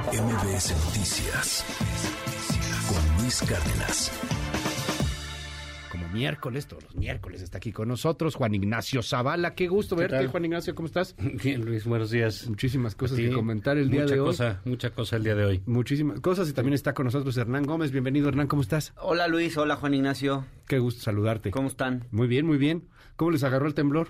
MBS Noticias con Luis Cárdenas. Como miércoles, todos los miércoles está aquí con nosotros Juan Ignacio Zavala. Qué gusto verte, tal? Juan Ignacio, ¿cómo estás? Bien, Luis, buenos días. Muchísimas cosas que comentar el día mucha de hoy. cosa, Mucha cosa el día de hoy. Muchísimas cosas y también está con nosotros Hernán Gómez. Bienvenido, Hernán, ¿cómo estás? Hola Luis, hola Juan Ignacio, Qué gusto saludarte. ¿cómo están? Muy bien, muy bien. ¿Cómo les agarró el temblor?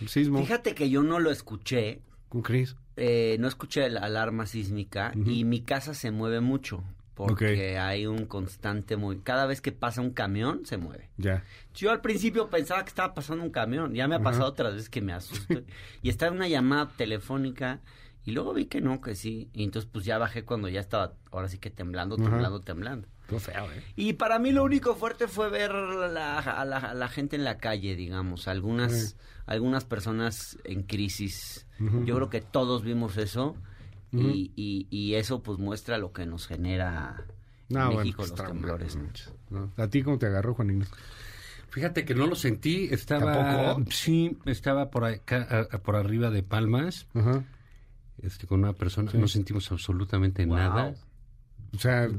El sismo. Fíjate que yo no lo escuché, ¿Cómo crees? eh, no escuché la alarma sísmica y mi casa se mueve mucho porque hay un constante muy... Cada vez que pasa un camión, se mueve. Ya. Yo al principio pensaba que estaba pasando un camión, ya me ha pasado otras veces que me asusto y estaba en una llamada telefónica y luego vi que no, que sí, y entonces pues ya bajé cuando ya estaba, ahora sí que temblando, temblando, temblando. Feo, ¿eh? Y para mí lo único fuerte fue ver la- a, la, a la gente en la calle, digamos, algunas, Sí. algunas personas en crisis. Yo creo que todos vimos eso y, y- y eso pues muestra lo que nos genera en No, México pues, los trauma, temblores. ¿no? ¿A ti cómo te agarró, Juan Ignacio? Fíjate que no lo sentí, estaba... ¿Tampoco? Sí, estaba por acá, por arriba de Palmas, Ajá. este, con una persona, no sentimos absolutamente Wow. nada. O sea,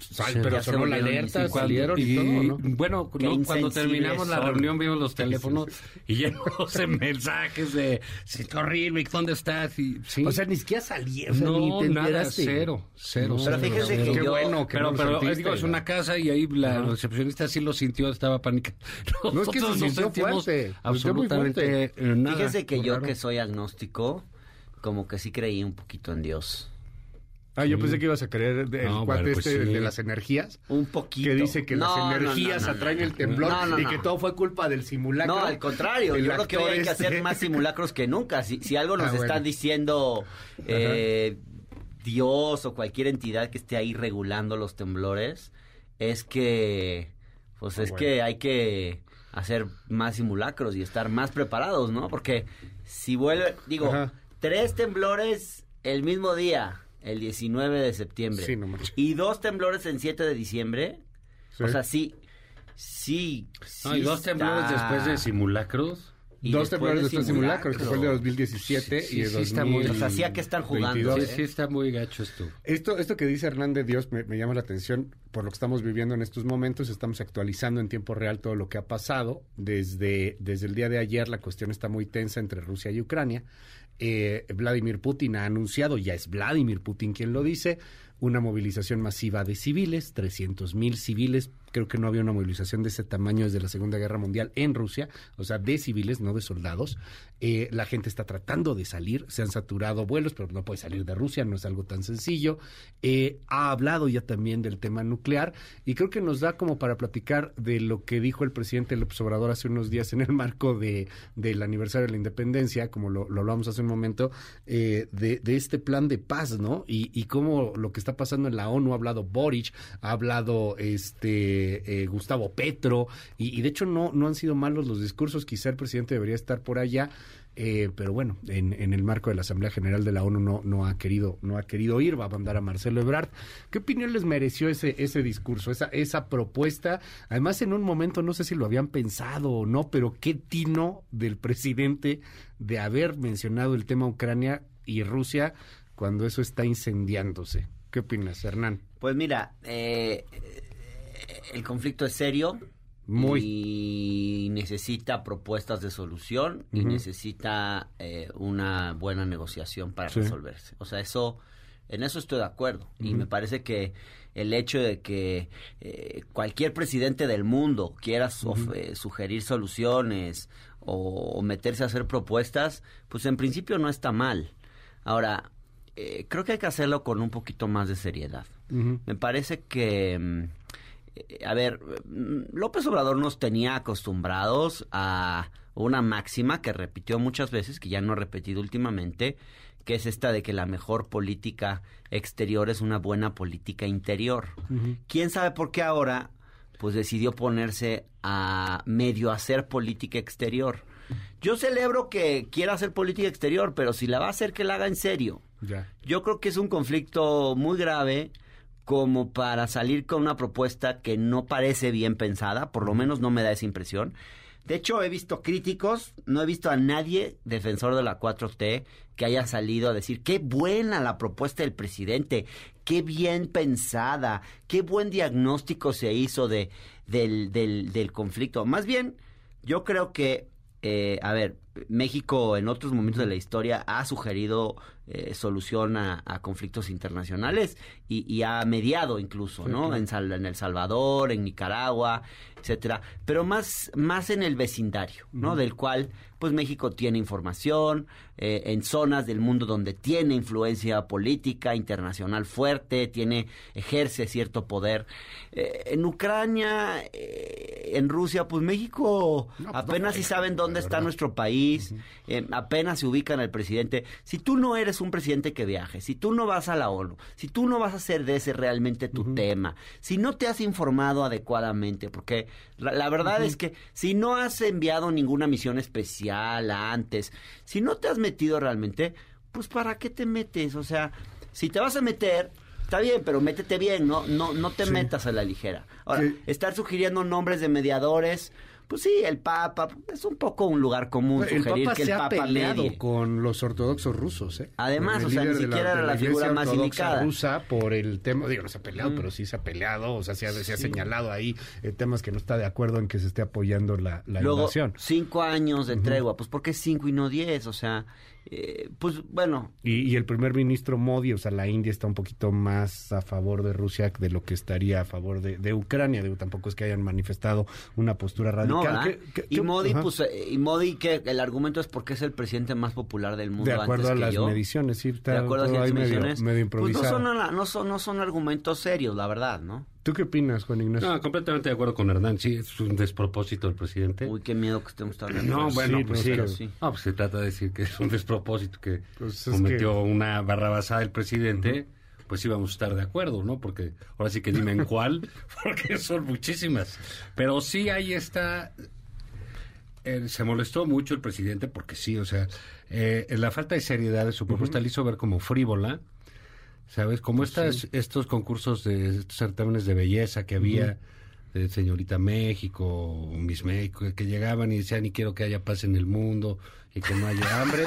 sal- Sí. pero sonó la alerta, insensibles. salieron y, Y, todo, ¿no? Bueno, no, cuando terminamos la reunión vimos los teléfonos y llenos de mensajes de "Sí, qué horrible, ¿dónde estás? Y, sí. O sea, ni siquiera salieron, o sea, ni no, te nada, enteraste. cero, cero. No, cero, Pero fíjese cero. que Qué yo- bueno que pero, no pero sentiste, digo, es una casa y ahí la recepcionista sí lo sintió, estaba pánica. No, es que se sintió fuerte, absolutamente eh, nada. Fíjese que yo raro. que soy agnóstico, como que sí creí un poquito en Dios. Ah, yo pensé que ibas a creer del No, cuate bueno, pues este sí. de las energías. Un poquito. Que dice que No, las energías no, no, atraen no. el temblor No, no, y que todo fue culpa del simulacro. No, al contrario, El yo creo que hoy hay que actor hacer este. más simulacros que nunca. Si, si algo nos Ah, bueno. diciendo eh, Dios o cualquier entidad que esté ahí regulando los temblores, es que, pues es Ah, bueno. que hay que hacer más simulacros y estar más preparados, ¿no? Porque si vuelve, digo, Ajá. tres temblores el mismo día, el 19 de septiembre, Sí, no manches. y dos temblores el 7 de diciembre, Sí. o sea, sí, sí, sí No, y dos temblores después de simulacros. y Dos temblores de después de simulacros, que fue el de simulacros. 2017 Sí, y el sí, está muy- 2022. O sea, sí, ¿a qué están jugando? Sí, sí está muy gacho esto. Esto, esto que dice Hernán de Dios me, me llama la atención por lo que estamos viviendo en estos momentos. Estamos actualizando en tiempo real todo lo que ha pasado. Desde, desde el día de ayer la cuestión está muy tensa entre Rusia y Ucrania. Eh, Vladimir Putin ha anunciado, ya es Vladimir Putin quien lo dice, una movilización masiva de civiles, 300 mil civiles. Creo que no había una movilización de ese tamaño desde la Segunda Guerra Mundial en Rusia, o sea, de civiles, no de soldados. Eh, la gente está tratando de salir, se han saturado vuelos, pero no puede salir de Rusia, no es algo tan sencillo. Eh, ha hablado ya también del tema nuclear y creo que nos da como para platicar de lo que dijo el presidente López Obrador hace unos días en el marco de, del aniversario de la independencia, como lo, lo hablamos hace un momento, eh, de, de este plan de paz, ¿no? Y, y cómo lo que está pasando en la ONU, ha hablado Boric, ha hablado este eh, Gustavo Petro, y, de hecho no, no han sido malos los discursos, quizá el presidente debería estar por allá. Eh, pero bueno, en, en el marco de la Asamblea General de la ONU no, no ha querido, no ha querido ir, va a mandar a Marcelo Ebrard. ¿Qué opinión les mereció ese, ese discurso, esa, esa propuesta? Además, en un momento, no sé si lo habían pensado o no, pero qué tino del presidente de haber mencionado el tema Ucrania y Rusia cuando eso está incendiándose. ¿Qué opinas, Hernán? Pues mira, eh, el conflicto es serio. Muy. Y necesita propuestas de solución y necesita eh, una buena negociación para Sí. resolverse. O sea, eso, en eso estoy de acuerdo. Y me parece que el hecho de que eh, cualquier presidente del mundo quiera eh, sugerir soluciones o, o meterse a hacer propuestas, pues en principio no está mal. Ahora, eh, creo que hay que hacerlo con un poquito más de seriedad. Me parece que, mm, a ver, López Obrador nos tenía acostumbrados a una máxima que repitió muchas veces, que ya no ha repetido últimamente, que es esta de que la mejor política exterior es una buena política interior. ¿Quién sabe por qué ahora pues decidió ponerse a medio hacer política exterior? Yo celebro que quiera hacer política exterior, pero si la va a hacer, que la haga en serio. Yo creo que es un conflicto muy grave como para salir con una propuesta que no parece bien pensada, por lo menos no me da esa impresión, De hecho, he visto críticos, no he visto a nadie defensor de la 4T que haya salido a decir qué buena la propuesta del presidente, qué bien pensada, qué buen diagnóstico se hizo de, del, del, del conflicto. Más bien, yo creo que, eh, a ver, México en otros momentos de la historia ha sugerido eh, solución a, a, conflictos internacionales y, y, ha mediado incluso, ¿no? En, Sal, en, El Salvador, en Nicaragua, etcétera, pero más, más en el vecindario, ¿no? Uh -huh. Del cual, pues México tiene información eh, en zonas del mundo donde tiene influencia política internacional fuerte, tiene, ejerce cierto poder. Eh, en Ucrania, eh, en Rusia, pues México no, pues apenas no, si saben dónde está nuestro país, uh -huh. apenas se ubican al presidente. Si tú no eres un presidente que viaje, si tú no vas a la ONU, si tú no vas a hacer de ese realmente tu uh -huh. tema, si no te has informado adecuadamente, porque la, la verdad uh -huh. es que si no has enviado ninguna misión especial antes, si no te has metido realmente, pues ¿para qué te metes? O sea, si te vas a meter, está bien, pero métete bien, no, no, no te sí. metas a la ligera. Ahora, sí. estar sugiriendo nombres de mediadores, pues sí, el Papa es un poco un lugar común el sugerir Papa que el se ha Papa peleado medie. con los ortodoxos rusos, ¿eh? Además, o sea, ni siquiera era la, la figura más indicada. rusa por el tema, digo, no se ha peleado, mm. pero sí se ha peleado, o sea, se ha, se ha señalado ahí eh, temas que no está de acuerdo en que se esté apoyando la, la Luego, invasión. cinco años de tregua, uh -huh. pues ¿por qué cinco y no diez? O sea, eh, pues bueno. Y, y, el primer ministro Modi, o sea, la India está un poquito más a favor de Rusia de lo que estaría a favor de, de Ucrania. Digo, tampoco es que hayan manifestado una postura radical. No, ¿Qué, qué, y Modi, ajá. pues, eh, y Modi, que el argumento es porque es el presidente más popular del mundo. De acuerdo antes a las yo. mediciones, sí, está de acuerdo a las mediciones, medio, medio improvisado. Pues no son, no, son, no son argumentos serios, la verdad, ¿no? ¿Tú qué opinas, Juan Ignacio? No, completamente de acuerdo con Hernán. Sí, es un despropósito el presidente. Uy, qué miedo que estemos hablando. No, bueno, sí, pues sí. Sí. No, pues se trata de decir que es un despropósito que pues cometió que... una barrabasada el presidente. Uh -huh. Pues íbamos a estar de acuerdo, ¿no? Porque ahora sí que dime en cuál, porque son muchísimas. Pero sí ahí está eh, se molestó mucho el presidente porque sí, o sea, eh, la falta de seriedad de su propuesta uh -huh. le hizo ver como frívola, ¿sabes? Como estas, sí. estos concursos de estos certámenes de belleza que había. Uh -huh. De Señorita México, Miss México, que llegaban y decían, y quiero que haya paz en el mundo, y que no haya hambre,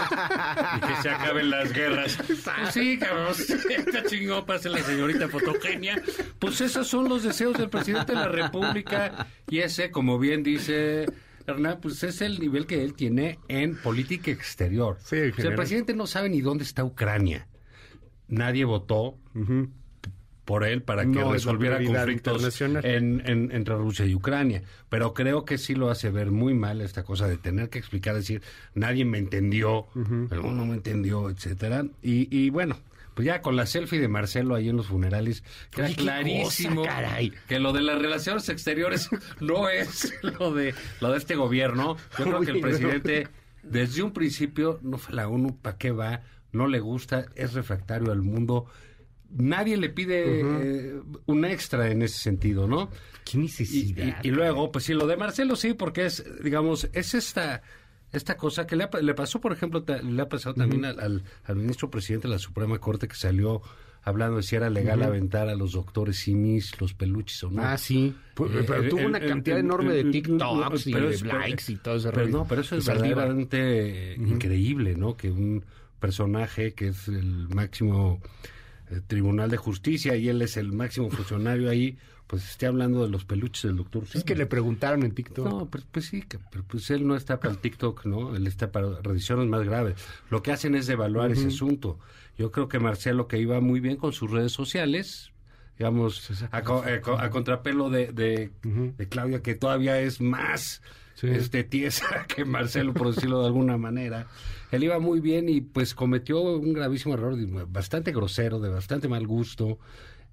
y que se acaben las guerras. Pues sí, cabrón, esta chingón pase la señorita fotogenia. Pues esos son los deseos del presidente de la República, y ese, como bien dice Hernán, pues es el nivel que él tiene en política exterior. Sí, el presidente no sabe ni dónde está Ucrania. Nadie votó uh -huh. Por él para que no, resolviera conflictos en, en, entre Rusia y Ucrania. Pero creo que sí lo hace ver muy mal esta cosa de tener que explicar, decir, nadie me entendió, uh -huh. pero no me entendió, etcétera. Y, y bueno, pues ya con la selfie de Marcelo ahí en los funerales, queda clarísimo cosa, caray. que lo de las relaciones exteriores no es lo de lo de este gobierno. Yo creo que el presidente desde un principio no fue la ONU, ¿para qué va? No le gusta, es refractario al mundo. Nadie le pide uh -huh. eh, un extra en ese sentido, ¿no? ¿Qué necesidad? Y, y, y luego, pues sí, lo de Marcelo sí, porque es, digamos, es esta esta cosa que le, ha, le pasó, por ejemplo, le ha pasado también uh -huh. al, al, ministro presidente de la Suprema Corte que salió hablando de si era legal uh -huh. aventar a los doctores simis, los peluches o no. Ah, sí. Eh, pero tuvo una cantidad enorme de TikToks y de es, likes y todo ese pero, no, pero eso es verdaderamente increíble, ¿no? Que un personaje que es el máximo eh, Tribunal de Justicia y él es el máximo funcionario ahí pues esté hablando de los peluches del doctor. Es que le preguntaron en TikTok. No, pues, pues sí, pero pues él no está para el TikTok, ¿no? Él está para revisiones más graves. Lo que hacen es devaluar uh -huh. ese asunto. Yo creo que Marcelo, que iba muy bien con sus redes sociales, digamos, a, a, a contrapelo de, de, uh -huh. de, Claudia, que todavía es más sí. este, tiesa que Marcelo, por decirlo de alguna manera. Él iba muy bien y pues cometió un gravísimo error, bastante grosero, de bastante mal gusto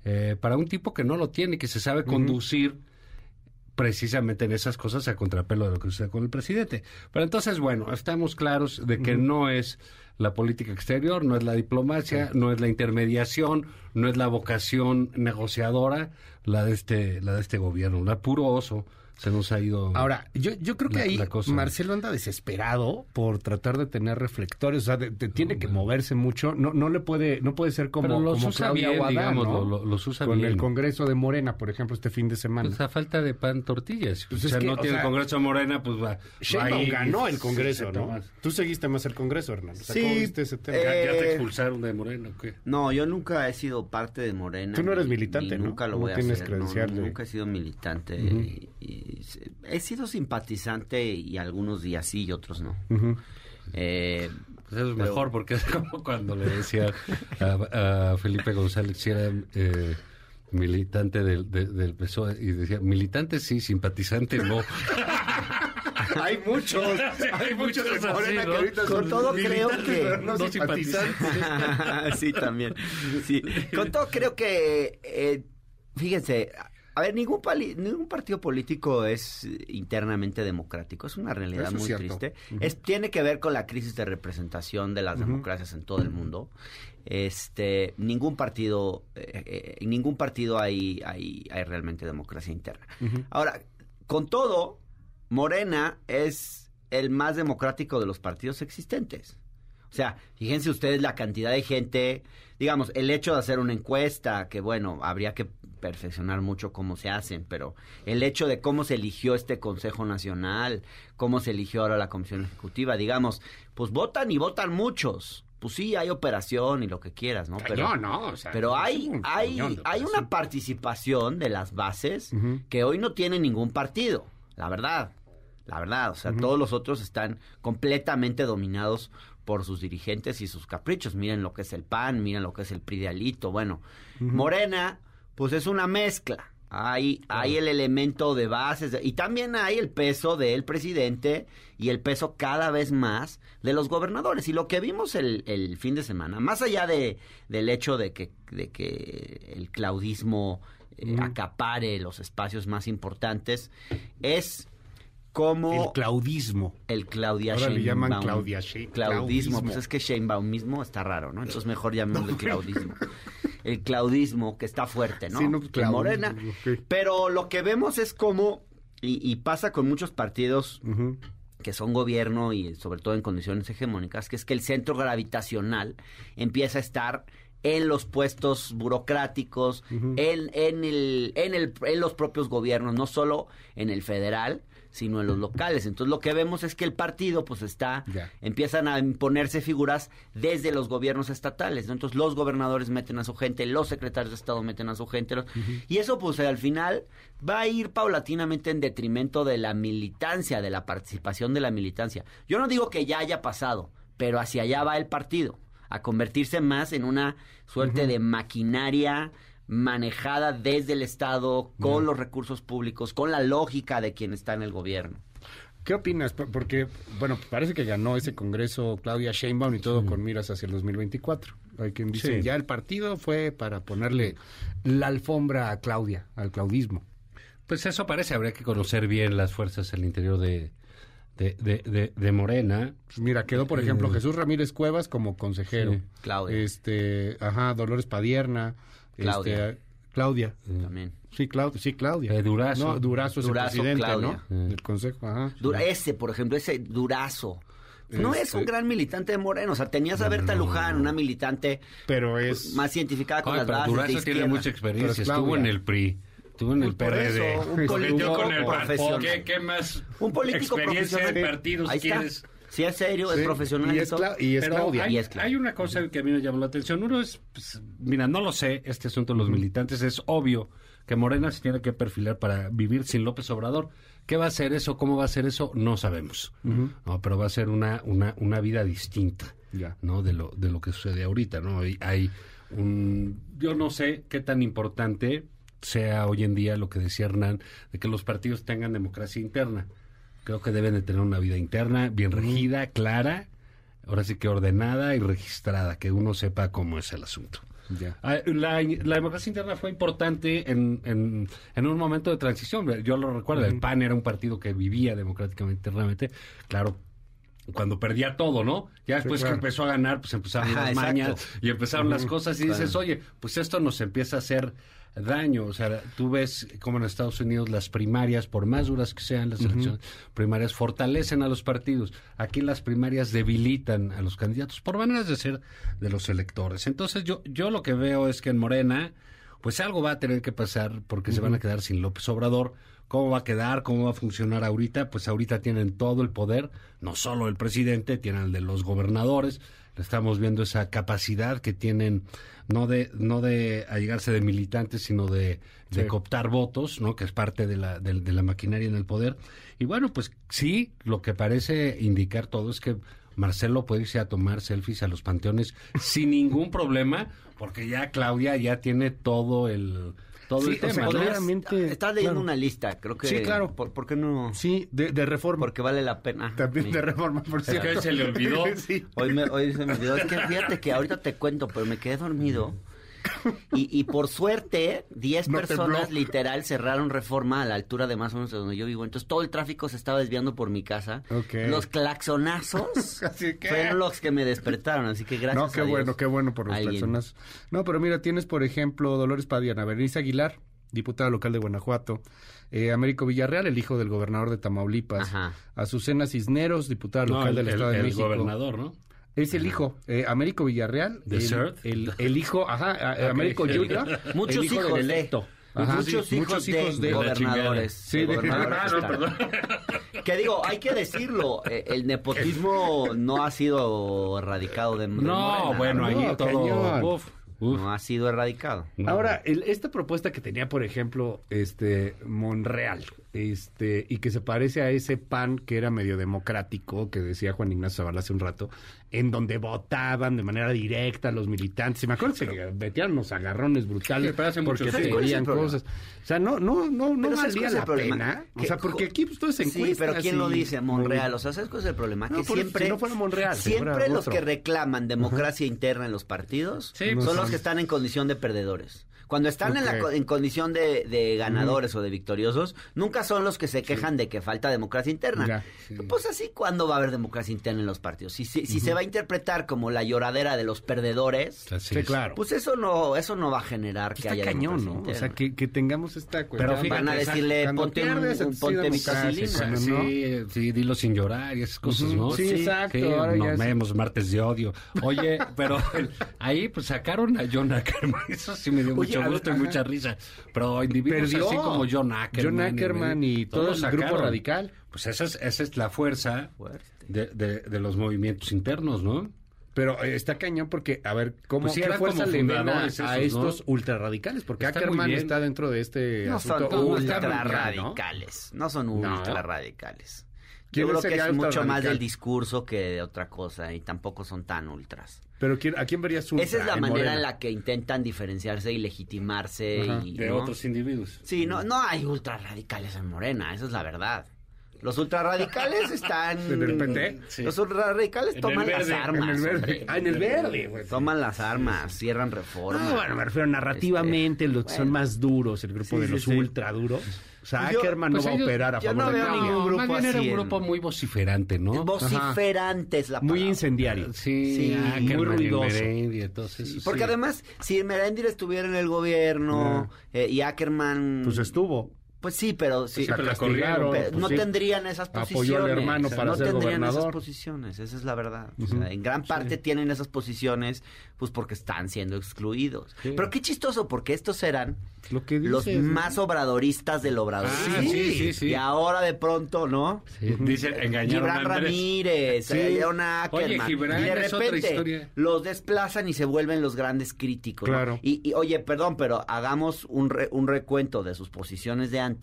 eh, para un tipo que no lo tiene, que se sabe conducir uh -huh. precisamente en esas cosas a contrapelo de lo que sucede con el presidente. Pero entonces, bueno, estamos claros de que uh -huh. no es la política exterior, no es la diplomacia, no es la intermediación, no es la vocación negociadora la de este, la de este gobierno, la puro oso se nos ha ido. Ahora, yo, yo creo que ahí Marcelo anda desesperado por tratar de tener reflectores, o sea, tiene que moverse mucho, no no le puede no puede ser como, los como usa bien, digamos, los usa Con el Congreso de Morena, por ejemplo, este fin de semana. Pues a falta de pan tortillas. Pues o sea, no tiene el Congreso de Morena, pues va. Sheinbaum ganó el Congreso, ¿no? Tú seguiste más el Congreso, Hernán. sí. Eh, ¿Ya, te expulsaron de Morena o qué? No, yo nunca he sido parte de Morena. Tú no eres militante, ¿no? Nunca lo voy a hacer. nunca he sido militante. y, he sido simpatizante y algunos días sí y otros no. eh, pues eso es mejor porque es como cuando le decía a, Felipe González si era eh, militante del, del PSOE y decía, militante sí, simpatizante no. hay muchos, hay muchos de Morena que ahorita Con todo creo que no, simpatizantes. sí, también. Sí. Con todo creo que eh, fíjense, a ver, ningún, ningún partido político es internamente democrático. Es una realidad muy triste. es, tiene que ver con la crisis de representación de las democracias en todo el mundo. Este, ningún partido, eh, eh, en ningún partido hay, hay, hay realmente democracia interna. Ahora, con todo, Morena es el más democrático de los partidos existentes. O sea, fíjense ustedes la cantidad de gente, digamos, el hecho de hacer una encuesta, que bueno, habría que perfeccionar mucho cómo se hacen, pero el hecho de cómo se eligió este Consejo Nacional, cómo se eligió ahora la Comisión Ejecutiva, digamos, pues votan y votan muchos. Pues sí, hay operación y lo que quieras, ¿no? Pero, no, pero hay, hay, hay una participación de las bases que hoy no tiene ningún partido, la verdad. La verdad, o sea, todos los otros están completamente dominados por sus dirigentes y sus caprichos. Miren lo que es el PAN, miren lo que es el Pridialito. Bueno, Morena pues es una mezcla. Hay, hay el elemento de bases y también hay el peso del presidente y el peso cada vez más de los gobernadores. Y lo que vimos el, el fin de semana, más allá de, del hecho de que, de que el claudismo eh, acapare los espacios más importantes, es como... El claudismo. El Claudia Ahora le llaman Claudia Claudismo. Pues es que Sheinbaum mismo está raro, ¿no? Entonces mejor llamémosle claudismo. El claudismo que está fuerte, ¿no? Sí, no pues, Morena. Pero lo que vemos es como, y, pasa con muchos partidos que son gobierno y sobre todo en condiciones hegemónicas, que es que el centro gravitacional empieza a estar en los puestos burocráticos, en, en, el, en, el, en los propios gobiernos, no solo en el federal, sino en los locales. Entonces lo que vemos es que el partido pues está, empiezan a imponerse figuras desde los gobiernos estatales, ¿no? Entonces los gobernadores meten a su gente, los secretarios de Estado meten a su gente, y eso pues al final va a ir paulatinamente en detrimento de la militancia, de la participación de la militancia. Yo no digo que ya haya pasado, pero hacia allá va el partido, a convertirse más en una suerte de maquinaria manejada desde el Estado, con los recursos públicos, con la lógica de quien está en el gobierno. ¿Qué opinas? Porque, bueno, parece que ganó ese Congreso Claudia Sheinbaum y todo con miras hacia el 2024. Hay quien dice, ya el partido fue para ponerle la alfombra a Claudia, al claudismo. Pues eso parece, habría que conocer bien las fuerzas al interior de, de, de, Morena. Pues mira, quedó, por ejemplo, eh, Jesús Ramírez Cuevas como consejero. Claudia. Este, ajá, Dolores Padierna. Claudia. Este, Claudia. También. Sí, Claudia. Sí, Claudia. Eh, Durazo. No, Durazo es el presidente, ¿no? Del Consejo, ajá. ese, por ejemplo, ese Durazo. No es un este gran militante de Moreno, o sea, tenías a Berta Luján, una militante pero es más científica con las bases Durazo tiene mucha experiencia, estuvo en el PRI. Estuvo en el PRD. un político con el profesional. ¿Qué, ¿Qué, más un político experiencia de partidos quieres? Si es serio, es profesional. Y es, y es Claudia. Hay, hay, una cosa que a mí me llamó la atención. Uno es, pues, mira, no lo sé, este asunto de los militantes. Es obvio que Morena se tiene que perfilar para vivir sin López Obrador. ¿Qué va a ser eso? ¿Cómo va a ser eso? No sabemos. no, pero va a ser una, una, una vida distinta ¿no? de, lo, de lo que sucede ahorita. ¿no? Hay, hay un, yo no sé qué tan importante sea hoy en día lo que decía Hernán, de que los partidos tengan democracia interna. Creo que deben de tener una vida interna bien regida, clara, ahora sí que ordenada y registrada, que uno sepa cómo es el asunto. Ah, la, democracia interna fue importante en, en, un momento de transición. Yo lo recuerdo, el PAN era un partido que vivía democráticamente internamente. Claro, cuando perdía todo, ¿no? Ya después que empezó a ganar, pues empezaron las mañas y empezaron las cosas y dices, oye, pues esto nos empieza a hacer daño. O sea, tú ves como en Estados Unidos las primarias, por más duras que sean las elecciones primarias, fortalecen a los partidos. Aquí las primarias debilitan a los candidatos por maneras de ser de los electores. Entonces yo, yo lo que veo es que en Morena, pues algo va a tener que pasar porque se van a quedar sin López Obrador. ¿Cómo va a quedar? ¿Cómo va a funcionar ahorita? Pues ahorita tienen todo el poder, no solo el presidente, tienen el de los gobernadores, estamos viendo esa capacidad que tienen no de no de allegarse de militantes sino de, de cooptar votos no que es parte de la de, la maquinaria en el poder. Y bueno pues sí lo que parece indicar todo es que Marcelo puede irse a tomar selfies a los panteones sin ningún problema porque ya Claudia ya tiene todo el todo el tema. Estás leyendo una lista, creo que. Sí, claro. ¿Por, qué no? Sí, de, reforma. Porque vale la pena. También de reforma, por cierto. Que se le olvidó. hoy, me, hoy se me olvidó. Es que fíjate que ahorita te cuento, pero me quedé dormido. Y, y por suerte, 10 personas literal cerraron reforma a la altura de más o menos de donde yo vivo. Entonces todo el tráfico se estaba desviando por mi casa. Los claxonazos fueron los que me despertaron. Así que gracias. No, qué bueno, qué bueno por los claxonazos. No, pero mira, tienes por ejemplo Dolores Padiana, Berenice Aguilar, diputada local de Guanajuato. Eh, Américo Villarreal, el hijo del gobernador de Tamaulipas. Azucena Cisneros, diputada local del Estado de México. El gobernador, ¿no? Es el hijo, eh, Américo Villarreal. el, el, hijo, ajá, Américo Junior. Muchos hijos del electo. muchos, hijos de, gobernadores. Sí, de, ah, no, perdón. Que digo, hay que decirlo, eh, el nepotismo no ha sido erradicado de, No, bueno, ahí todo... No ha sido erradicado. Ahora, esta propuesta que tenía, por ejemplo, este Monreal, este, y que se parece a ese PAN que era medio democrático, que decía Juan Ignacio Zavala hace un rato, en donde votaban de manera directa los militantes. Y me acuerdo que se metían unos agarrones brutales porque se veían cosas. O sea, no, no, no, no valía la pena. O sea, porque aquí pues, todo encuentra. Sí, pero ¿quién lo dice? Monreal. O sea, ¿sabes cuál es el problema? que siempre, si no fuera Monreal, siempre los que reclaman democracia interna en los partidos son los que están en condición de perdedores. Cuando están en, la, en condición de, ganadores o de victoriosos, nunca son los que se quejan de que falta democracia interna. Pues así, ¿cuándo va a haber democracia interna en los partidos? Si, si, se va a interpretar como la lloradera de los perdedores, claro. pues eso no eso no va a generar que haya cañón, ¿no? O sea, que, tengamos esta cuestión. Pero van a decirle, ponte, un, ponte vitacilina. Sí, sí, dilo sin llorar y esas cosas, ¿no? Sí, exacto. no vemos martes de odio. Oye, pero ahí pues sacaron a John Ackerman. Eso sí me dio mucho gusto y mucha risa. Pero individuos así como John Ackerman. John Ackerman y, todo el grupo radical. Pues esa es, esa es la fuerza de, de, los movimientos internos, ¿no? Pero eh, está cañón porque, a ver, ¿cómo pues ¿qué fuerza le ven a, estos ultrarradicales? Porque Ackerman está dentro de este no Son ultrarradicales. ¿no? son ultrarradicales. Yo creo que es mucho más del discurso que de otra cosa y tampoco son tan ultras. Pero ¿a quién verías ultra? Esa es la manera en la que intentan diferenciarse y legitimarse. Y, de otros individuos. Sí, no, no hay ultra radicales en Morena, esa es la verdad. Los ultrarradicales están. ¿En el PT? Los ultrarradicales toman las armas. En el verde. Ah, en el verde, güey. Toman las armas, cierran reformas. No, bueno, me refiero narrativamente, este, los que son más duros, el grupo de los ultra duros. O sea, pues Ackerman no va a operar a favor no de veo ningún grupo más bien era un grupo muy vociferante, ¿no? Vociferante es la palabra. Muy incendiario. Sí, muy ruidoso. entonces, Porque además, si Merendir estuviera en el gobierno eh, y Ackerman... Pues estuvo. Pues sí, pero sí, pero la corrieron, pues no tendrían esas posiciones. Apoyó al hermano para no ser tendrían gobernador. esas posiciones, esa es la verdad. o sea, en gran parte tienen esas posiciones pues porque están siendo excluidos. Pero qué chistoso porque estos eran Lo que los más obradoristas del obrador. Ah, sí, sí, sí, Y ahora de pronto, ¿no? Dice, engañaron Gibran a Ramírez, sí. eh, una Oye, Gibran y de repente los desplazan y se vuelven los grandes críticos. ¿no? Claro. Y, y, oye, perdón, pero hagamos un, re, un recuento de sus posiciones de antes.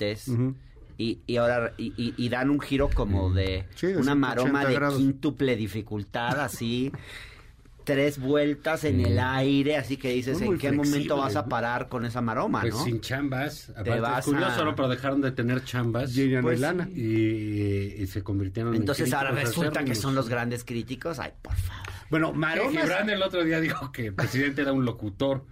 Y, y, ahora y, y, dan un giro como de Sí, una maroma de grados. quíntuple dificultad así tres vueltas en el aire así que dices en muy qué momento vas a parar con esa maroma Pues no sin chambas. Aparte, vas es curioso, a- ¿no? Pero dejaron de tener chambas. Pues lana. Y, y se convirtieron entonces en ahora resulta que son los grandes críticos ay por favor Bueno, Que maromas... Gibran el otro día dijo que el presidente era un locutor.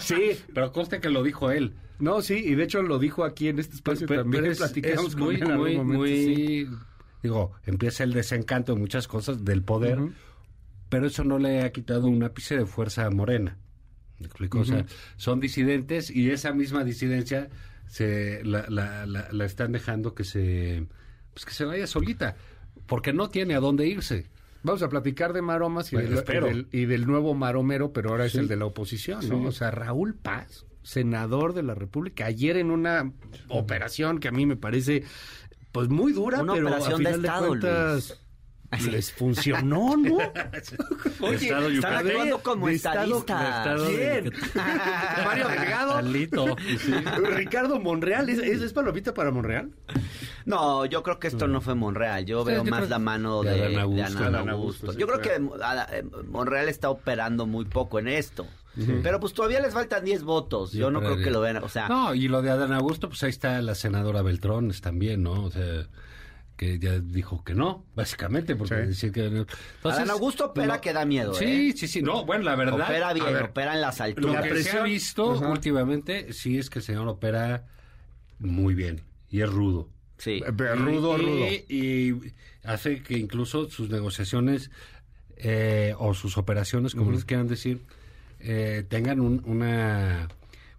Sí. Pero conste que lo dijo él. No, sí, y de hecho lo dijo aquí en este espacio Pero- también. pero es, platicamos es con muy, él muy, momento, muy... sí. digo, empieza el desencanto de muchas cosas del poder, pero eso no le ha quitado un ápice de fuerza a Morena. ¿Me explico? O sea, son disidentes y esa misma disidencia se la, la, la, están dejando que se pues que se vaya solita, porque no tiene a dónde irse. Vamos a platicar de maromas y, del, y del, nuevo maromero, pero ahora es el de la oposición, ¿no? O sea, Raúl Paz, senador de la República, ayer en una operación que a mí me parece pues muy dura, una pero operación a de, estado, les funcionó, ¿no? Oye, están actuando como estadistas. ¿Quién? Mario Delgado. Ricardo Monreal. ¿Es, ¿Es, palomita para Monreal? No, yo creo que esto no fue Monreal. Yo veo más la mano de, de Ana Augusto. yo creo que eh, Monreal está operando muy poco en esto. Pero pues todavía les faltan 10 votos. Yo, no creo que lo vean. O sea, no, y lo de Adán Augusto, pues ahí está la senadora Beltrones también, ¿no? O sea que ya dijo que no, básicamente, porque decir que... Entonces, Adán Augusto opera que da miedo, Sí, ¿eh? sí, sí, no, bueno, la verdad... Opera bien, opera en las alturas. Lo que se ha visto últimamente, sí es que el señor opera muy bien, y es rudo. Sí. Eh, rudo, y, rudo. Y, hace que incluso sus negociaciones eh, o sus operaciones, como les quieran decir, eh, tengan una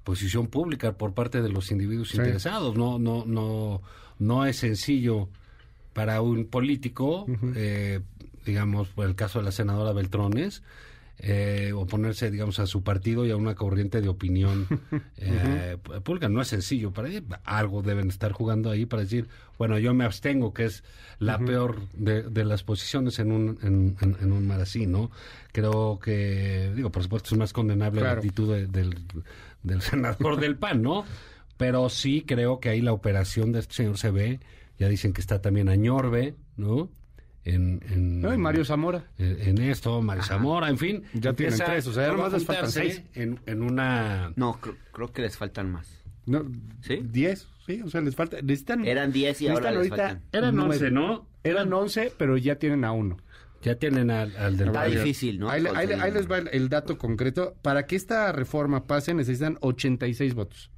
posición pública por parte de los individuos interesados. No, no, no, no es sencillo para un político, eh, digamos, por el caso de la senadora Beltrones, eh, oponerse, digamos, a su partido y a una corriente de opinión eh, pública. No es sencillo. Para algo deben estar jugando ahí para decir, bueno, yo me abstengo, que es la peor de, las posiciones en un, en, un mar así, ¿no? Creo que, digo, por supuesto, es más condenable la actitud del, del senador del PAN, ¿no? Pero sí creo que ahí la operación de este señor se ve ya dicen que está también Añorbe, ¿no? En, en no, y Mario Zamora. En, esto, Mario Zamora, en fin. Ya tienen tres, o sea, ya nomás les faltan seis. En, en una... No, creo, que les faltan más. No, ¿Sí? Diez, sí, o sea, les falta... Necesitan, Eran diez y ahora les faltan. Eran once, ¿no? Eran once, pero ya tienen a uno. Ya tienen al, al del Está difícil, ¿no? Ahí, ahí, les va el, dato concreto. Para que esta reforma pase necesitan 86 votos.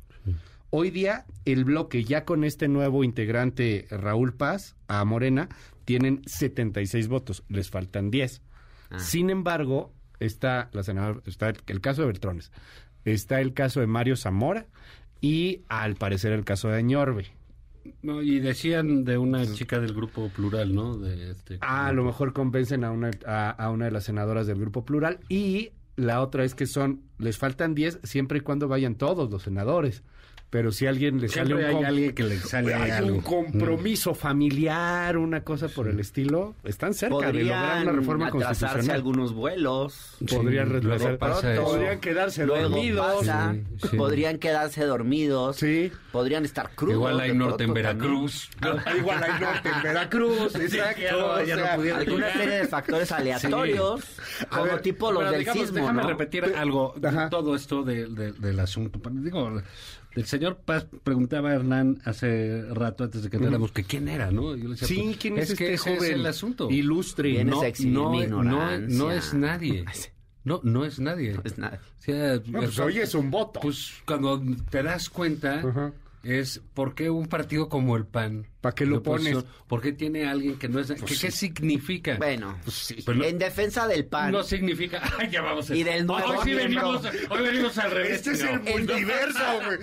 Hoy día el bloque ya con este nuevo integrante Raúl Paz a Morena tienen 76 votos, les faltan 10. Ah. Sin embargo, está la senadora, está el, caso de Beltrones, está el caso de Mario Zamora y al parecer el caso de Añorbe. No, y decían de una chica del grupo plural, ¿no? De este ah, a lo mejor convencen a una, a, una de las senadoras del grupo plural y la otra es que son, les faltan 10 siempre y cuando vayan todos los senadores pero si alguien le sale un, hay alguien que le sale un compromiso familiar, una cosa por el estilo, están cerca de lograr una reforma constitucional. algunos vuelos. Podrían retrasar, podrían quedarse dormidos. Podrían quedarse dormidos. Sí. Podrían estar crudos. Igual hay norte en Veracruz. Igual hay norte en Veracruz. Exacto. alguna serie de factores aleatorios, como tipo los del sismo, Déjame repetir algo, todo esto del asunto. Digo, el señor Paz preguntaba a Hernán hace rato antes de que entráramos que quién era, ¿no? Yo le decía, sí, ¿quién es, este joven? Es el asunto. Ilustre. No, no, no, no, es nadie. No, no es nadie. No es nadie. O sea, pues hoy es un voto. Pues cuando te das cuenta, es por qué un partido como el PAN ¿Para qué lo pones? ¿Por qué tiene alguien que no es... Pues ¿qué, significa? Bueno, pues en defensa del PAN. No significa... Ay, ya vamos a... Y del nuevo hoy, sí venimos, hoy venimos al revés. Este es el multiverso, güey.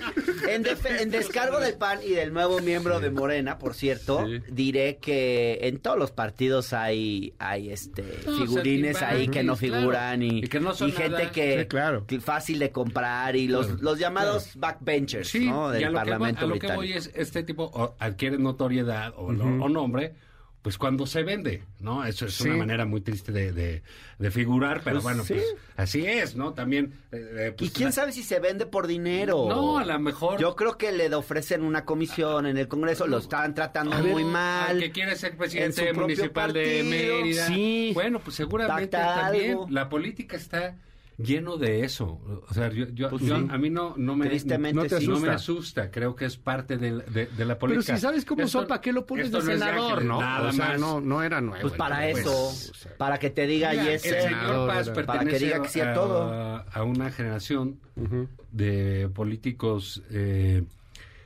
En, en, descargo del PAN y del nuevo miembro de Morena, por cierto, diré que en todos los partidos hay, hay este figurines ahí que no figuran y, que no son y gente que, claro. fácil de comprar y los, los llamados backbenchers ¿no? del Parlamento que, a lo británico. que voy es, este tipo adquiere notoriedad o, nombre, pues cuando se vende, ¿no? Eso es una manera muy triste de, de, figurar, pero pues bueno, pues así es, ¿no? También... Eh, eh, pues, ¿Y quién sabe si se vende por dinero? No, a lo mejor... Yo creo que le ofrecen una comisión en el Congreso, lo están tratando muy mal. que quiere ser presidente municipal de Mérida. Sí. Bueno, pues seguramente también la política está lleno de eso. O sea, yo, yo, pues a mí no, no, me, no, te asusta. no me asusta. Creo que es parte de, de, la política. Pero si sabes cómo son, ¿para qué lo pones de senador? No, Nada o sea, más. No, no era nuevo. Pues para eso, para que te diga y ese. El señor Paz para que diga que sí a, todo. A una generación de políticos... Eh,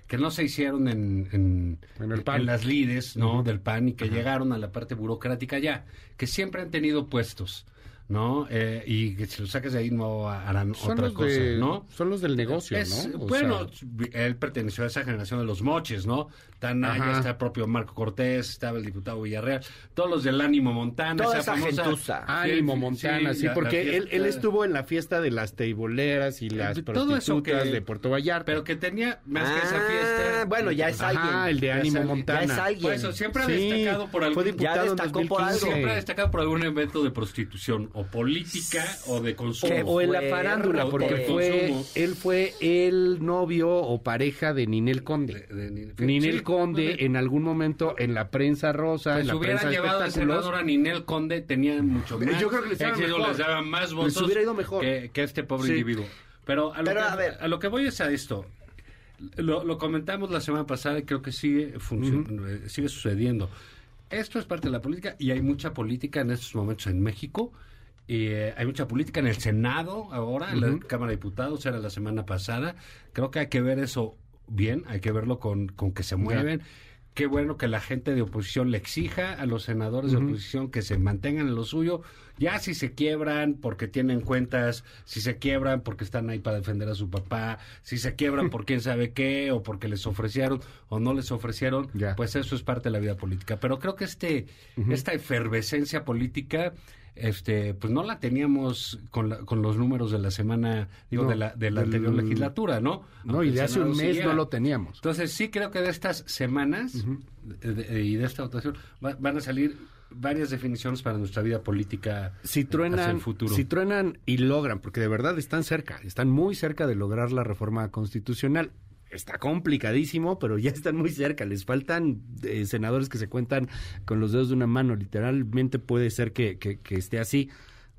que no se hicieron en, en, en, las lides ¿no? del PAN y que llegaron a la parte burocrática ya, que siempre han tenido puestos. ¿No? Eh, y que si lo sacas de ahí no harán otra cosa, ¿no? Son los del negocio, ¿no? bueno, él perteneció a esa generación de los moches, ¿no? Tanaya, está el propio Marco Cortés, estaba el diputado Villarreal, todos los del Ánimo Montana, esa, famosa... Ánimo Montana, sí, porque él, él, estuvo en la fiesta de las teiboleras y las prostitutas de Puerto Vallarta. Pero que tenía más que esa fiesta... Ah, bueno, ya es alguien. Ah, el de Ánimo Montana. Ya es alguien. eso, siempre ha destacado por algún... Fue diputado destacó por algo. Siempre ha destacado por algún evento de prostitución o política o de consumo. O, en la farándula, porque fue él fue el novio o pareja de Ninel Conde. Ninel Conde en algún momento en la prensa rosa, pues en la hubiera prensa llevado de senador a Ninel Conde, tenía mucho más. Yo creo que les, les daba más votos hubiera ido mejor. Que, que este pobre individuo. Pero, a lo, Pero, que, a ver. a lo que voy es a esto. Lo, lo comentamos la semana pasada y creo que sigue, funcion- eh, sigue sucediendo. Esto es parte de la política y hay mucha política en estos momentos en México. Y, eh, hay mucha política en el Senado ahora, en la Cámara de Diputados, era la semana pasada. Creo que hay que ver eso bien, hay que verlo con, con que se mueven. Qué bueno que la gente de oposición le exija a los senadores de oposición que se mantengan en lo suyo. Ya si se quiebran porque tienen cuentas, si se quiebran porque están ahí para defender a su papá, si se quiebran por quién sabe qué, o porque les ofrecieron o no les ofrecieron, pues eso es parte de la vida política. Pero creo que este, esta efervescencia política, este, pues no la teníamos con, la- con los números de la semana, digo, No, de la, de la del- anterior legislatura, ¿no? No, Aunque y de hace un mes no lo teníamos. Entonces sí creo que de estas semanas de- de- y de esta votación va- van a salir varias definiciones para nuestra vida política si hacia truenan, el futuro. si truenan y logran, porque de verdad están cerca, están muy cerca de lograr la reforma constitucional. Está complicadísimo, pero ya están muy cerca. Les faltan eh, senadores que se cuentan con los dedos de una mano. Literalmente puede ser que, que- que esté así.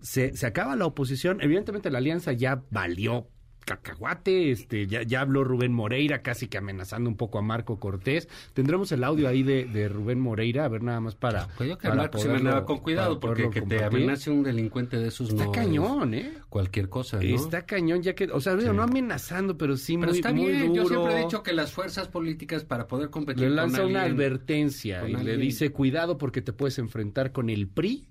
Se, se acaba la oposición. Evidentemente la alianza ya valió cacahuate. Este, ya, ya habló Rubén Moreira, casi que amenazando un poco a Marco Cortés. Tendremos el audio ahí de, de Rubén Moreira, a ver nada más para. Pues yo que para Marco se con cuidado, porque que te amenace un delincuente de esos Está no cañón, ¿eh? cualquier cosa, ¿no? Está cañón, ya que, o sea, Sí. no amenazando, pero sí Pero muy, está muy bien, duro. yo siempre he dicho que las fuerzas políticas para poder competir le con lanza una alguien- advertencia con y le dice, cuidado porque te puedes enfrentar con el PRI,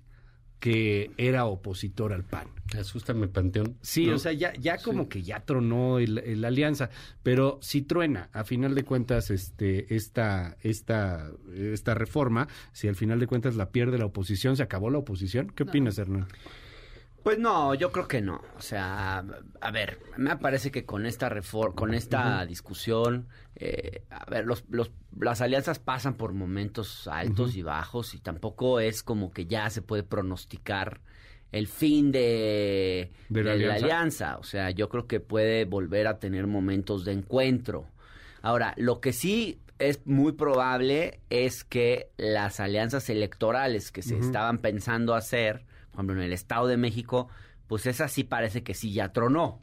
que era opositor al PAN. Asústame, Panteón. Sí, ¿no? o sea, ya, ya como que ya tronó el alianza, pero si truena, a final de cuentas, este, esta, esta, esta reforma, si al final de cuentas la pierde la oposición, se acabó la oposición, ¿qué opinas, Hernán? Pues no, yo creo que no. O sea, a ver, me parece que con esta reforma, con esta discusión, eh, a ver, los, los, las alianzas pasan por momentos altos y bajos y tampoco es como que ya se puede pronosticar el fin de, ¿De la de alianza? alianza. O sea, yo creo que puede volver a tener momentos de encuentro. Ahora, lo que sí es muy probable es que las alianzas electorales que se estaban pensando hacer, por ejemplo, en el Estado de México, pues esa sí parece que sí ya tronó.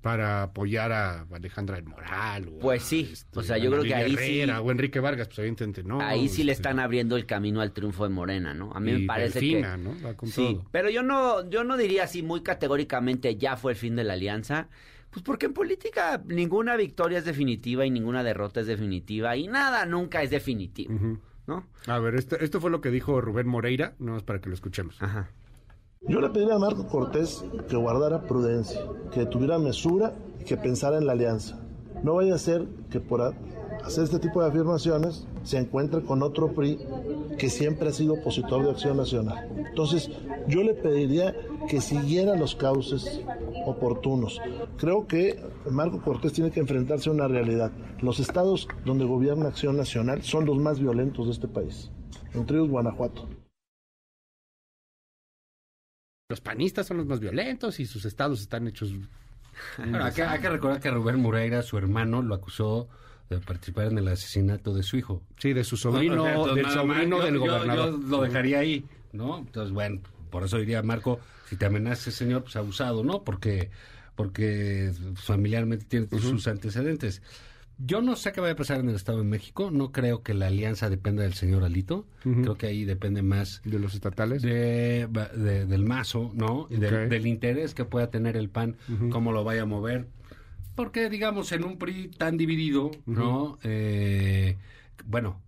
Para apoyar a Alejandra del Moral. O Pues a, sí, o sea, yo creo que ahí sí- Herrera, O Enrique Vargas, pues evidentemente no. Ahí sí le este, están abriendo el camino al triunfo de Morena, ¿no? A mí y me parece Delfina, que ¿no? Va con sí, todo. pero yo no yo no diría así muy categóricamente ya fue el fin de la alianza, pues porque en política ninguna victoria es definitiva y ninguna derrota es definitiva y nada nunca es definitivo, Ujú. ¿No? A ver, esto, esto fue lo que dijo Rubén Moreira, no es para que lo escuchemos. Ajá. Yo le pediría a Marco Cortés que guardara prudencia, que tuviera mesura y que pensara en la alianza. No vaya a ser que por hacer este tipo de afirmaciones se encuentre con otro PRI que siempre ha sido opositor de Acción Nacional. Entonces, yo le pediría que siguiera los cauces oportunos. Creo que Marco Cortés tiene que enfrentarse a una realidad. Los estados donde gobierna Acción Nacional son los más violentos de este país, entre ellos Guanajuato. Los panistas son los más violentos y sus estados están hechos... Bueno, hay, que, hay que recordar que Rubén Moreira, su hermano, lo acusó participar en el asesinato de su hijo. Sí, de su sobrino, O sea, entonces, del más, sobrino del yo- gobernador. Yo lo dejaría ahí, ¿no? Entonces, bueno, por eso diría Marco, si te amenaza ese señor, pues abusado, ¿no? Porque, porque familiarmente tiene sus antecedentes. Yo no sé qué va a pasar en el Estado de México. No creo que la alianza dependa del señor Alito. Creo que ahí depende más De los estatales. de, de- del mazo, ¿no? Y del- interés que pueda tener el PAN, cómo lo vaya a mover. Porque, digamos, en un PRI tan dividido, ¿no? Eh, bueno,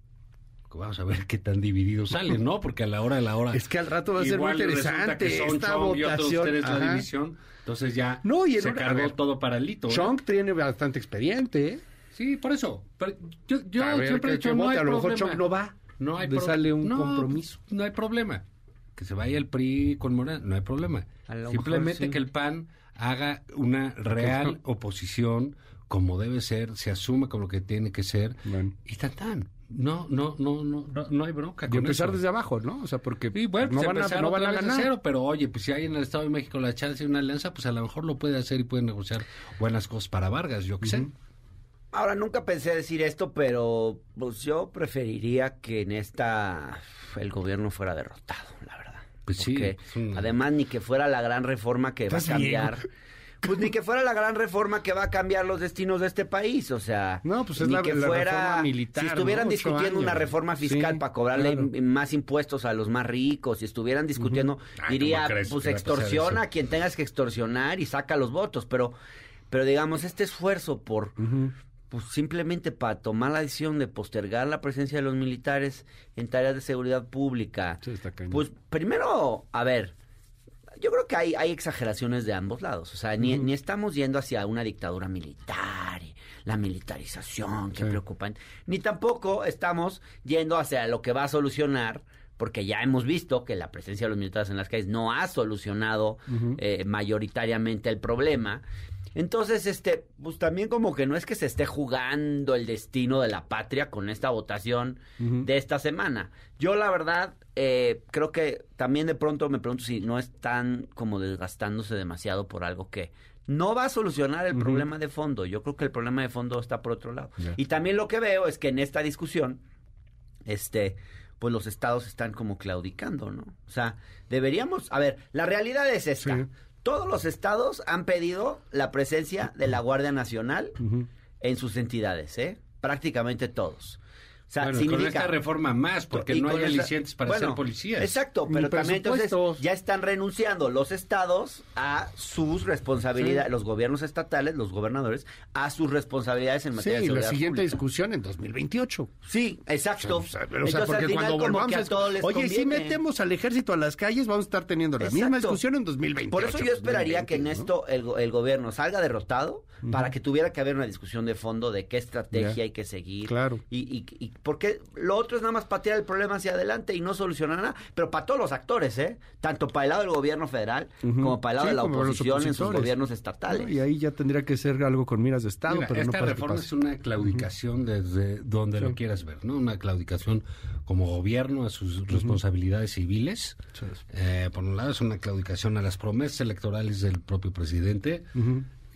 vamos a ver qué tan divididos salen, ¿no? Porque a la hora de la hora... Es que al rato va a ser muy interesante esta votación. la división, entonces ya no, y se cargó todo para Lito. Chong tiene bastante expediente, ¿eh? Sí, por eso. Pero yo, siempre he dicho, no hay a lo mejor Chong no va. No hay Le sale un compromiso. No hay problema. Que se vaya el PRI con Morena, no hay problema. Simplemente que el PAN haga una real oposición como debe ser, se asume como lo que tiene que ser y tan tan. No, no, no, no, no, hay bronca. Y empezar desde abajo, ¿no? O sea, porque bueno, no, van a, no van a ganar. Cero, pero oye, pues si hay en el Estado de México la chance de una alianza, pues a lo mejor lo puede hacer y puede negociar buenas cosas para Vargas, yo qué sé. Ahora, nunca pensé decir esto, pero pues yo preferiría que en esta el gobierno fuera derrotado, la verdad. Pues sí. Además, ni que fuera la gran reforma que va a cambiar. Pues ni que fuera la gran reforma que va a cambiar los destinos de este país, o sea, no, pues es ni que fuera militar, si estuvieran discutiendo una reforma fiscal para cobrarle más impuestos a los más ricos, si estuvieran discutiendo, diría, pues extorsiona a quien tengas que extorsionar y saca los votos, pero pero digamos este esfuerzo por pues simplemente para tomar la decisión de postergar la presencia de los militares en tareas de seguridad pública. pues primero, a ver, yo creo que hay, hay exageraciones de ambos lados. O sea, ni, estamos yendo hacia una dictadura militar y la militarización que preocupan, ni tampoco estamos yendo hacia lo que va a solucionar porque ya hemos visto que la presencia de los militares en las calles no ha solucionado eh, mayoritariamente el problema. Entonces, este, pues también como que no es que se esté jugando el destino de la patria con esta votación de esta semana. Yo la verdad eh, creo que también de pronto me pregunto si no están como desgastándose demasiado por algo que no va a solucionar el problema de fondo. Yo creo que el problema de fondo está por otro lado. Y también lo que veo es que en esta discusión, este, pues los estados están como claudicando, ¿no? O sea, deberíamos, a ver, la realidad es esta todos los estados han pedido la presencia de la Guardia Nacional en sus entidades, ¿eh? Prácticamente todos sea, con esta reforma más, porque no hay alicientes para ser policías. Exacto, pero también entonces ya están renunciando los estados a sus responsabilidades, los gobiernos estatales, los gobernadores, a sus responsabilidades en materia de seguridad Sí, la siguiente discusión en 2028. Sí, exacto. O sea, porque cuando volvamos a, Oye, si metemos al ejército a las calles, vamos a estar teniendo la misma discusión en 2028. Por eso yo esperaría que en esto el, gobierno salga derrotado para que tuviera que haber una discusión de fondo de qué estrategia hay que seguir. Claro. y, y porque lo otro es nada más patear el problema hacia adelante y no solucionar nada, pero para todos los actores, ¿eh? Tanto para el lado del gobierno federal como para el lado de la oposición en sus gobiernos estatales. y ahí ya tendría que ser algo con miras de Estado, pero esta reforma es una claudicación desde donde lo quieras ver, ¿no? Una claudicación como gobierno a sus responsabilidades civiles. Eh, por un lado es una claudicación a las promesas electorales del propio presidente.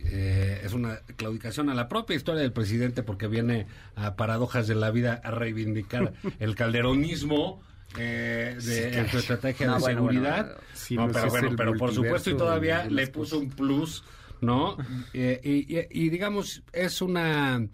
Eh, es una claudicación a la propia historia del presidente porque viene a paradojas de la vida a reivindicar el calderonismo eh, de, en su estrategia de seguridad. pero bueno, pero por supuesto y todavía le puso un plus, ¿no? Eh, y, digamos, es una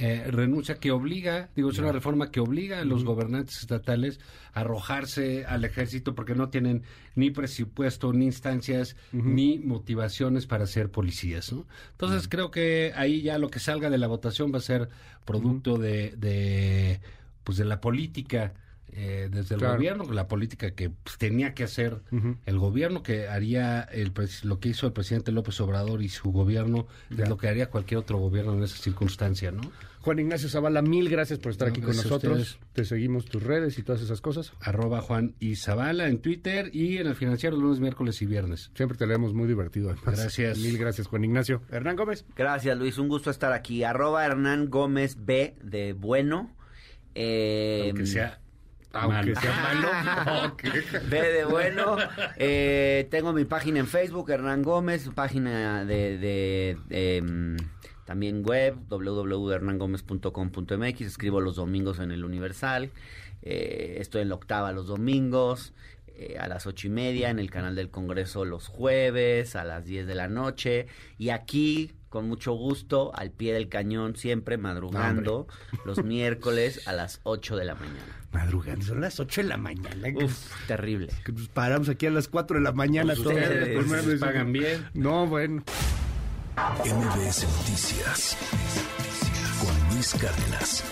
eh, renuncia que obliga, digo, es una reforma que obliga a los gobernantes estatales a arrojarse al ejército porque no tienen ni presupuesto, ni instancias, ni motivaciones para ser policías. ¿no? Entonces creo que ahí ya lo que salga de la votación va a ser producto de, de, pues de la política. Eh, desde el gobierno, la política que pues, tenía que hacer el gobierno, que haría el, lo que hizo el presidente López Obrador y su gobierno, es lo que haría cualquier otro gobierno en esa circunstancia, ¿no? Juan Ignacio Zavala, mil gracias por estar aquí con nosotros. Te seguimos tus redes y todas esas cosas. Arroba Juan y Zavala en Twitter y en el financiero lunes, miércoles y viernes. Siempre te leemos muy divertido. Gracias. Mil gracias, Juan Ignacio. Hernán Gómez. Gracias, Luis. Un gusto estar aquí. Arroba Hernán Gómez B de bueno. Eh, Aunque sea aunque sea malo. B de bueno. Eh, tengo mi página en Facebook, Hernán Gómez, página de, de, em, también web, www.hernangomez.com.mx. Escribo los domingos en el Universal. Eh, estoy en la octava los domingos. Eh, a las ocho y media en el canal del Congreso los jueves a las diez de la noche y aquí con mucho gusto al pie del cañón siempre madrugando los miércoles a las ocho de la mañana. Madrugando son las ocho de la mañana Uf, terrible. paramos aquí a las cuatro de la mañana pues ustedes, pagan bien no bueno. MBS Noticias con Luis Cárdenas.